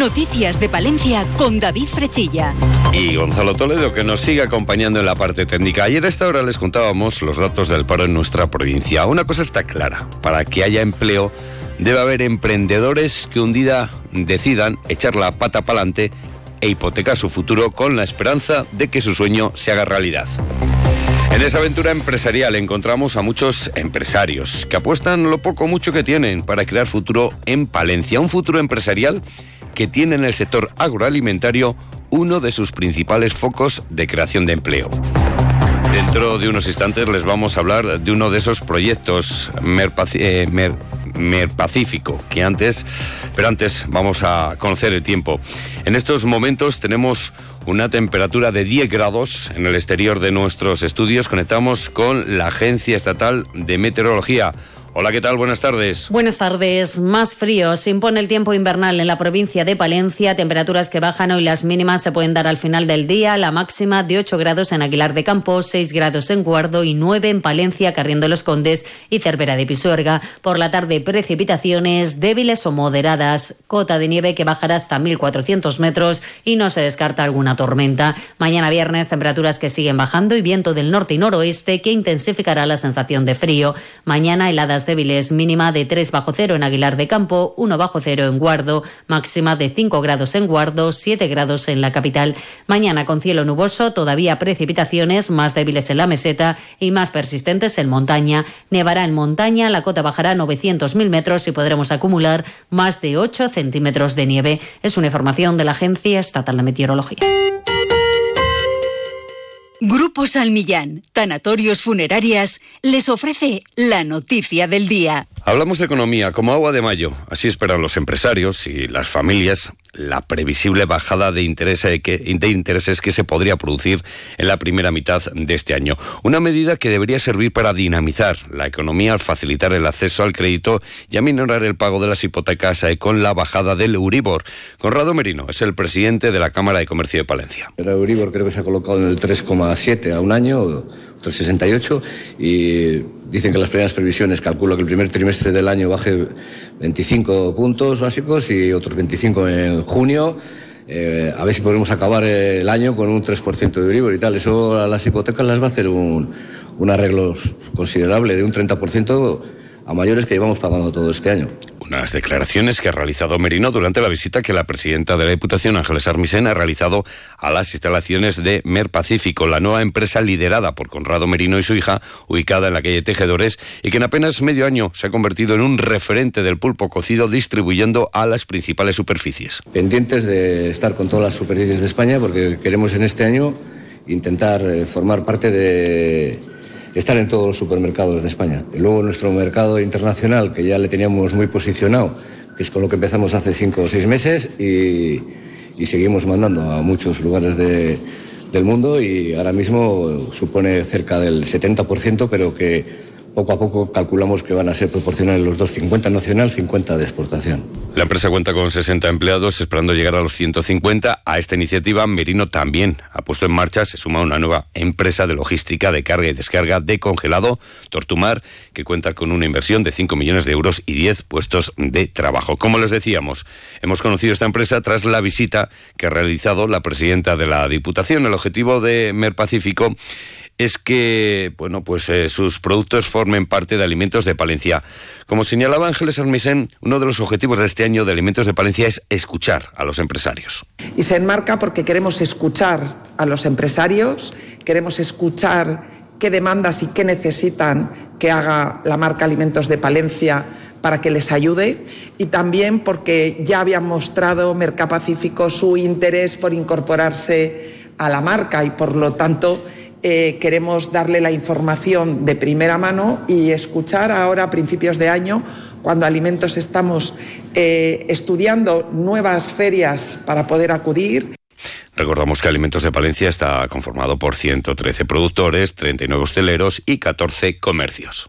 Noticias de Palencia con David Frechilla. Y Gonzalo Toledo que nos sigue acompañando en la parte técnica. Ayer a esta hora les contábamos los datos del paro en nuestra provincia. Una cosa está clara, para que haya empleo debe haber emprendedores que un día decidan echar la pata para adelante e hipotecar su futuro con la esperanza de que su sueño se haga realidad. En esa aventura empresarial encontramos a muchos empresarios que apuestan lo poco mucho que tienen para crear futuro en Palencia, un futuro empresarial que tiene en el sector agroalimentario uno de sus principales focos de creación de empleo. Dentro de unos instantes les vamos a hablar de uno de esos proyectos eh, Mer, Pacífico, que antes, pero antes vamos a conocer el tiempo. En estos momentos tenemos una temperatura de 10 grados en el exterior de nuestros estudios. Conectamos con la Agencia Estatal de Meteorología. Hola, ¿qué tal? Buenas tardes. Buenas tardes. Más frío se impone el tiempo invernal en la provincia de Palencia. Temperaturas que bajan hoy las mínimas se pueden dar al final del día. La máxima de 8 grados en Aguilar de Campo, 6 grados en Guardo y 9 en Palencia, Carriendo los Condes y Cervera de Pisuerga. Por la tarde, precipitaciones débiles o moderadas. Cota de nieve que bajará hasta 1.400 metros y no se descarta alguna tormenta. Mañana viernes, temperaturas que siguen bajando y viento del norte y noroeste que intensificará la sensación de frío. Mañana heladas débiles, mínima de 3 bajo cero en Aguilar de Campo, 1 bajo cero en Guardo, máxima de 5 grados en Guardo, 7 grados en la capital. Mañana con cielo nuboso, todavía precipitaciones más débiles en la meseta y más persistentes en montaña. Nevará en montaña, la cota bajará 900.000 metros y podremos acumular más de 8 centímetros de nieve. Es una información de la Agencia Estatal de Meteorología. Grupo Salmillán, Tanatorios Funerarias, les ofrece la noticia del día. Hablamos de economía como agua de mayo. Así esperan los empresarios y las familias la previsible bajada de, de intereses que se podría producir en la primera mitad de este año. Una medida que debería servir para dinamizar la economía facilitar el acceso al crédito y a minorar el pago de las hipotecas eh, con la bajada del Euribor. Conrado Merino es el presidente de la Cámara de Comercio de Palencia. El Euribor creo que se ha colocado en el 3,7 a un año 368 y dicen que las primeras previsiones calculo que el primer trimestre del año baje 25 puntos básicos y otros 25 en junio. Eh, a ver si podemos acabar el año con un 3% de Euribor y tal. Eso a las hipotecas las va a hacer un, un arreglo considerable de un 30% a mayores que llevamos pagando todo este año. Unas declaraciones que ha realizado Merino durante la visita que la presidenta de la Diputación, Ángeles Armisen, ha realizado a las instalaciones de Mer Pacífico, la nueva empresa liderada por Conrado Merino y su hija, ubicada en la calle Tejedores, y que en apenas medio año se ha convertido en un referente del pulpo cocido distribuyendo a las principales superficies. Pendientes de estar con todas las superficies de España porque queremos en este año intentar eh, formar parte de estar en todos los supermercados de España. Luego nuestro mercado internacional, que ya le teníamos muy posicionado, que es con lo que empezamos hace cinco o seis meses y, seguimos mandando a muchos lugares del mundo y ahora mismo supone cerca del 70%, pero que poco a poco calculamos que van a ser proporcionales los dos, 50 nacional, 50 de exportación. La empresa cuenta con 60 empleados, esperando llegar a los 150. A esta iniciativa, Merino también ha puesto en marcha, se suma una nueva empresa de logística de carga y descarga de congelado, Tortumar, que cuenta con una inversión de 5 millones de euros y 10 puestos de trabajo. Como les decíamos, hemos conocido esta empresa tras la visita que ha realizado la presidenta de la Diputación. El objetivo de Mer Pacífico es que bueno, pues, eh, sus productos formen parte de Alimentos de Palencia. Como señalaba Ángeles Armisen, uno de los objetivos de este año de Alimentos de Palencia es escuchar a los empresarios. Y se enmarca porque queremos escuchar a los empresarios, queremos escuchar qué demandas y qué necesitan que haga la marca Alimentos de Palencia para que les ayude y también porque ya habían mostrado Mercapacífico su interés por incorporarse a la marca y por lo tanto eh, queremos darle la información de primera mano y escuchar ahora a principios de año, cuando Alimentos estamos eh, estudiando nuevas ferias para poder acudir. Recordamos que Alimentos de Palencia está conformado por 113 productores, 39 hosteleros y 14 comercios.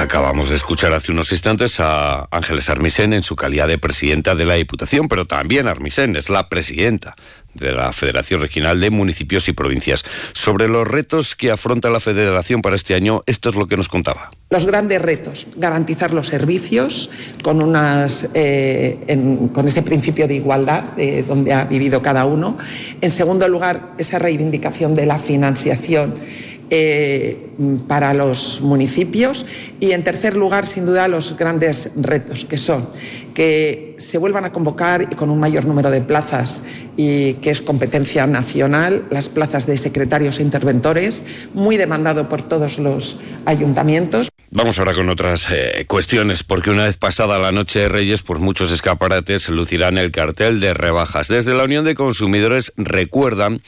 Acabamos de escuchar hace unos instantes a Ángeles Armisen en su calidad de presidenta de la Diputación, pero también Armisen es la presidenta de la Federación Regional de Municipios y Provincias. Sobre los retos que afronta la Federación para este año, esto es lo que nos contaba. Los grandes retos, garantizar los servicios con, unas, eh, con ese principio de igualdad de donde ha vivido cada uno. En segundo lugar, esa reivindicación de la financiación eh, para los municipios y, en tercer lugar, sin duda, los grandes retos que son que se vuelvan a convocar y con un mayor número de plazas y que es competencia nacional, las plazas de secretarios e interventores, muy demandado por todos los ayuntamientos. Vamos ahora con otras eh, cuestiones, porque una vez pasada la noche de Reyes, pues muchos escaparates lucirán el cartel de rebajas. Desde la Unión de Consumidores recuerdan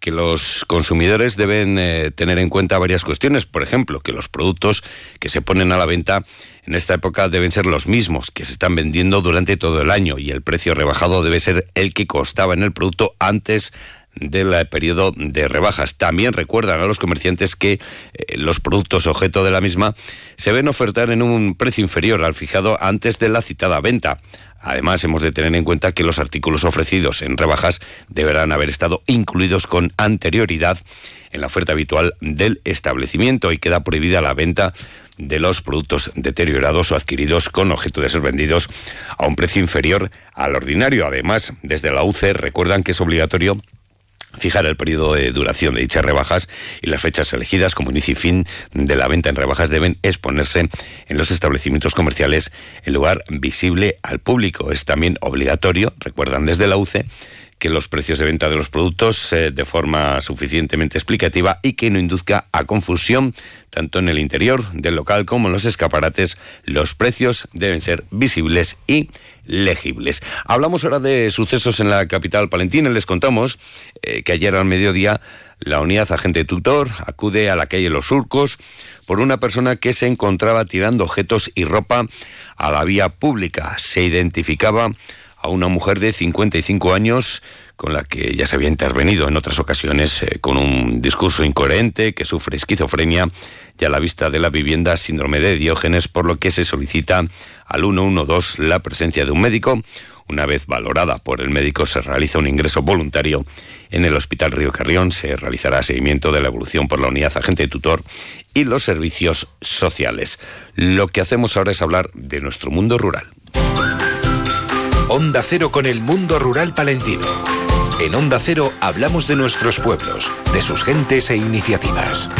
que los consumidores deben eh, tener en cuenta varias cuestiones. Por ejemplo, que los productos que se ponen a la venta en esta época deben ser los mismos que se están vendiendo durante todo el año y el precio rebajado debe ser el que costaba en el producto antes del periodo de rebajas. También recuerdan a los comerciantes que eh, los productos objeto de la misma se ven ofertar en un precio inferior al fijado antes de la citada venta. Además, hemos de tener en cuenta que los artículos ofrecidos en rebajas deberán haber estado incluidos con anterioridad en la oferta habitual del establecimiento y queda prohibida la venta de los productos deteriorados o adquiridos con objeto de ser vendidos a un precio inferior al ordinario. Además, desde la UCE recuerdan que es obligatorio fijar el periodo de duración de dichas rebajas y las fechas elegidas como inicio y fin de la venta en rebajas deben exponerse en los establecimientos comerciales en lugar visible al público. Es también obligatorio, recuerdan desde la UCE, que los precios de venta de los productos eh, de forma suficientemente explicativa y que no induzca a confusión tanto en el interior del local como en los escaparates. Los precios deben ser visibles y legibles. Hablamos ahora de sucesos en la capital palentina. Les contamos eh, que ayer al mediodía la unidad agente tutor acude a la calle Los Surcos por una persona que se encontraba tirando objetos y ropa a la vía pública. Se identificaba a una mujer de 55 años con la que ya se había intervenido en otras ocasiones eh, con un discurso incoherente, que sufre esquizofrenia y a la vista de la vivienda síndrome de Diógenes, por lo que se solicita al 112 la presencia de un médico. Una vez valorada por el médico, se realiza un ingreso voluntario en el Hospital Río Carrión. Se realizará seguimiento de la evolución por la unidad agente tutor y los servicios sociales. Lo que hacemos ahora es hablar de nuestro mundo rural. Onda Cero con el mundo rural palentino. En Onda Cero hablamos de nuestros pueblos, de sus gentes e iniciativas.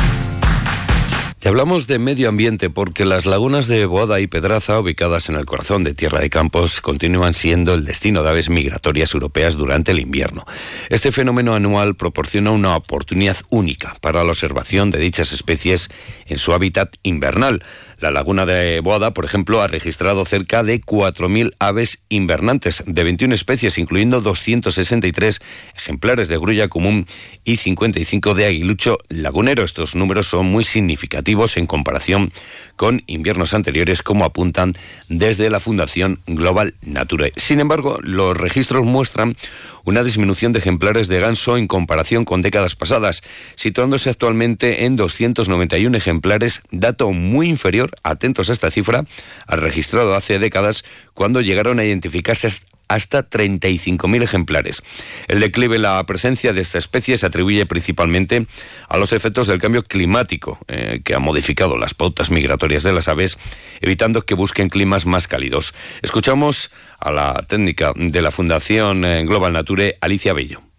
Y hablamos de medio ambiente porque las lagunas de Boada y Pedraza, ubicadas en el corazón de Tierra de Campos, continúan siendo el destino de aves migratorias europeas durante el invierno. Este fenómeno anual proporciona una oportunidad única para la observación de dichas especies en su hábitat invernal. La laguna de Boada, por ejemplo, ha registrado cerca de 4.000 aves invernantes de 21 especies, incluyendo 263 ejemplares de grulla común y 55 de aguilucho lagunero. Estos números son muy significativos en comparación con inviernos anteriores, como apuntan desde la Fundación Global Nature. Sin embargo, los registros muestran una disminución de ejemplares de ganso en comparación con décadas pasadas, situándose actualmente en 291 ejemplares, dato muy inferior, atentos a esta cifra, al registrado hace décadas cuando llegaron a identificarse hasta 35.000 ejemplares. El declive en la presencia de esta especie se atribuye principalmente a los efectos del cambio climático, eh, que ha modificado las pautas migratorias de las aves, evitando que busquen climas más cálidos. Escuchamos a la técnica de la Fundación eh, Global Nature, Alicia Bello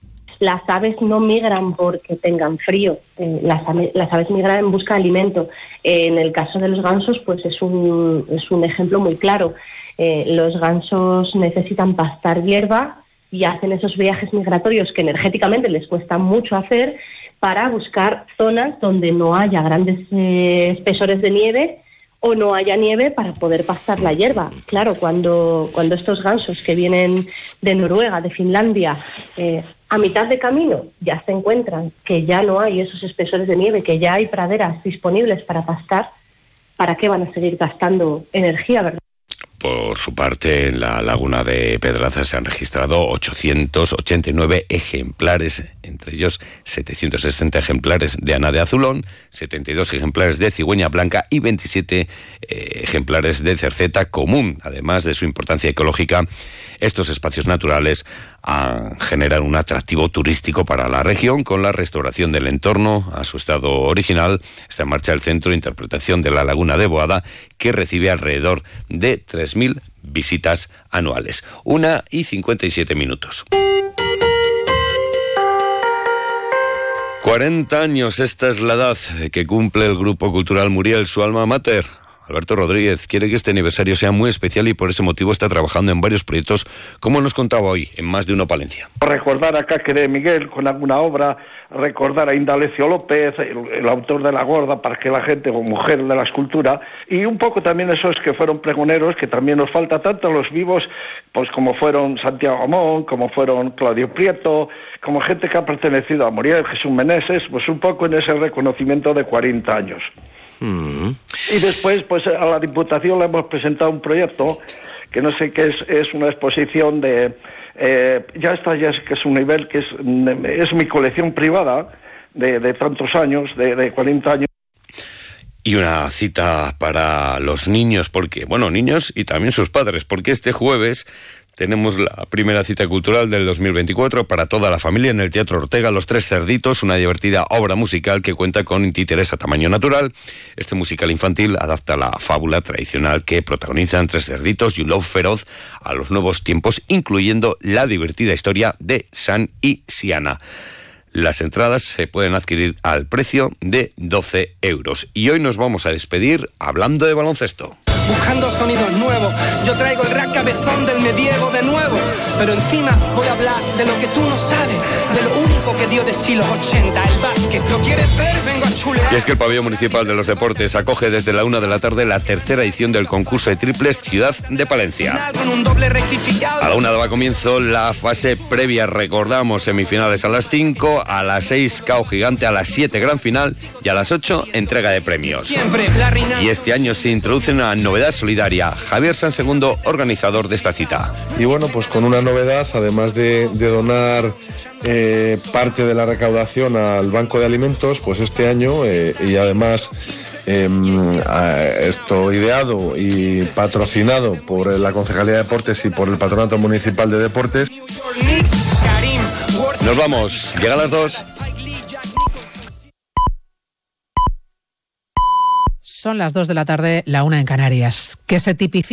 las aves no migran porque tengan frío, eh, las, aves migran en busca de alimento. en el caso de los gansos, pues es un, es un ejemplo muy claro. Eh, los gansos necesitan pastar hierba y hacen esos viajes migratorios que energéticamente les cuesta mucho hacer para buscar zonas donde no haya grandes eh, espesores de nieve o no haya nieve para poder pastar la hierba. Claro, cuando, cuando estos gansos que vienen de Noruega, de Finlandia, eh, a mitad de camino ya se encuentran que ya no hay esos espesores de nieve, que ya hay praderas disponibles para pastar, ¿para qué van a seguir gastando energía, verdad? Por su parte, en la laguna de Pedraza se han registrado 889 ejemplares, entre ellos 760 ejemplares de ana de azulón, 72 ejemplares de cigüeña blanca y 27 eh, ejemplares de cerceta común. Además de su importancia ecológica, estos espacios naturales han generado un atractivo turístico para la región con la restauración del entorno a su estado original. Está en marcha el Centro de Interpretación de la Laguna de Boada, que recibe alrededor de 3.000 visitas anuales. Una y 57 minutos. 40 años, esta es la edad que cumple el Grupo Cultural Muriel, su alma mater. Alberto Rodríguez quiere que este aniversario sea muy especial y por ese motivo está trabajando en varios proyectos, como nos contaba hoy, en más de una Palencia. Recordar a Caque de Miguel con alguna obra, recordar a Indalecio López, el, autor de La Gorda, para que la gente, como mujer de la escultura, y un poco también esos que fueron pregoneros, que también nos falta tanto los vivos, pues como fueron Santiago Amón, como fueron Claudio Prieto, como gente que ha pertenecido a Muriel, Jesús Meneses, pues un poco en ese reconocimiento de 40 años. Y después, pues a la Diputación le hemos presentado un proyecto que no sé qué es, es una exposición de... Eh, ya está, ya es que es un nivel que es, es mi colección privada de, de tantos años, de, de 40 años. Y una cita para los niños, porque, bueno, niños y también sus padres, porque este jueves tenemos la primera cita cultural del 2024 para toda la familia en el Teatro Ortega, Los Tres Cerditos, una divertida obra musical que cuenta con títeres a tamaño natural. Este musical infantil adapta la fábula tradicional que protagonizan Tres Cerditos y un lobo feroz a los nuevos tiempos, incluyendo la divertida historia de San y Siana. Las entradas se pueden adquirir al precio de 12 euros. Y hoy nos vamos a despedir hablando de baloncesto buscando sonidos nuevos. Yo traigo el rap cabezón del mediego de nuevo, pero encima voy a hablar de lo que tú no sabes, de lo único que dio de sí los 80, el básquet. ¿Lo quieres ver? Vengo a chulear. Y es que el Pabellón Municipal de los Deportes acoge desde la una de la tarde la tercera edición del concurso de triples Ciudad de Palencia. A la una daba comienzo la fase previa, recordamos, semifinales a las 5, a las 6 cao gigante, a las 7 gran final y a las 8 entrega de premios. Y este año se introduce una solidaria. Javier San Segundo, organizador de esta cita. Y bueno, pues con una novedad, además de, donar eh, parte de la recaudación al Banco de Alimentos, pues este año, eh, y además em, esto ideado y patrocinado por la Concejalía de Deportes y por el Patronato Municipal de Deportes. Nos vamos, llega a las dos. Son las 2 de la tarde, la una en Canarias. ¿Qué se tipifica?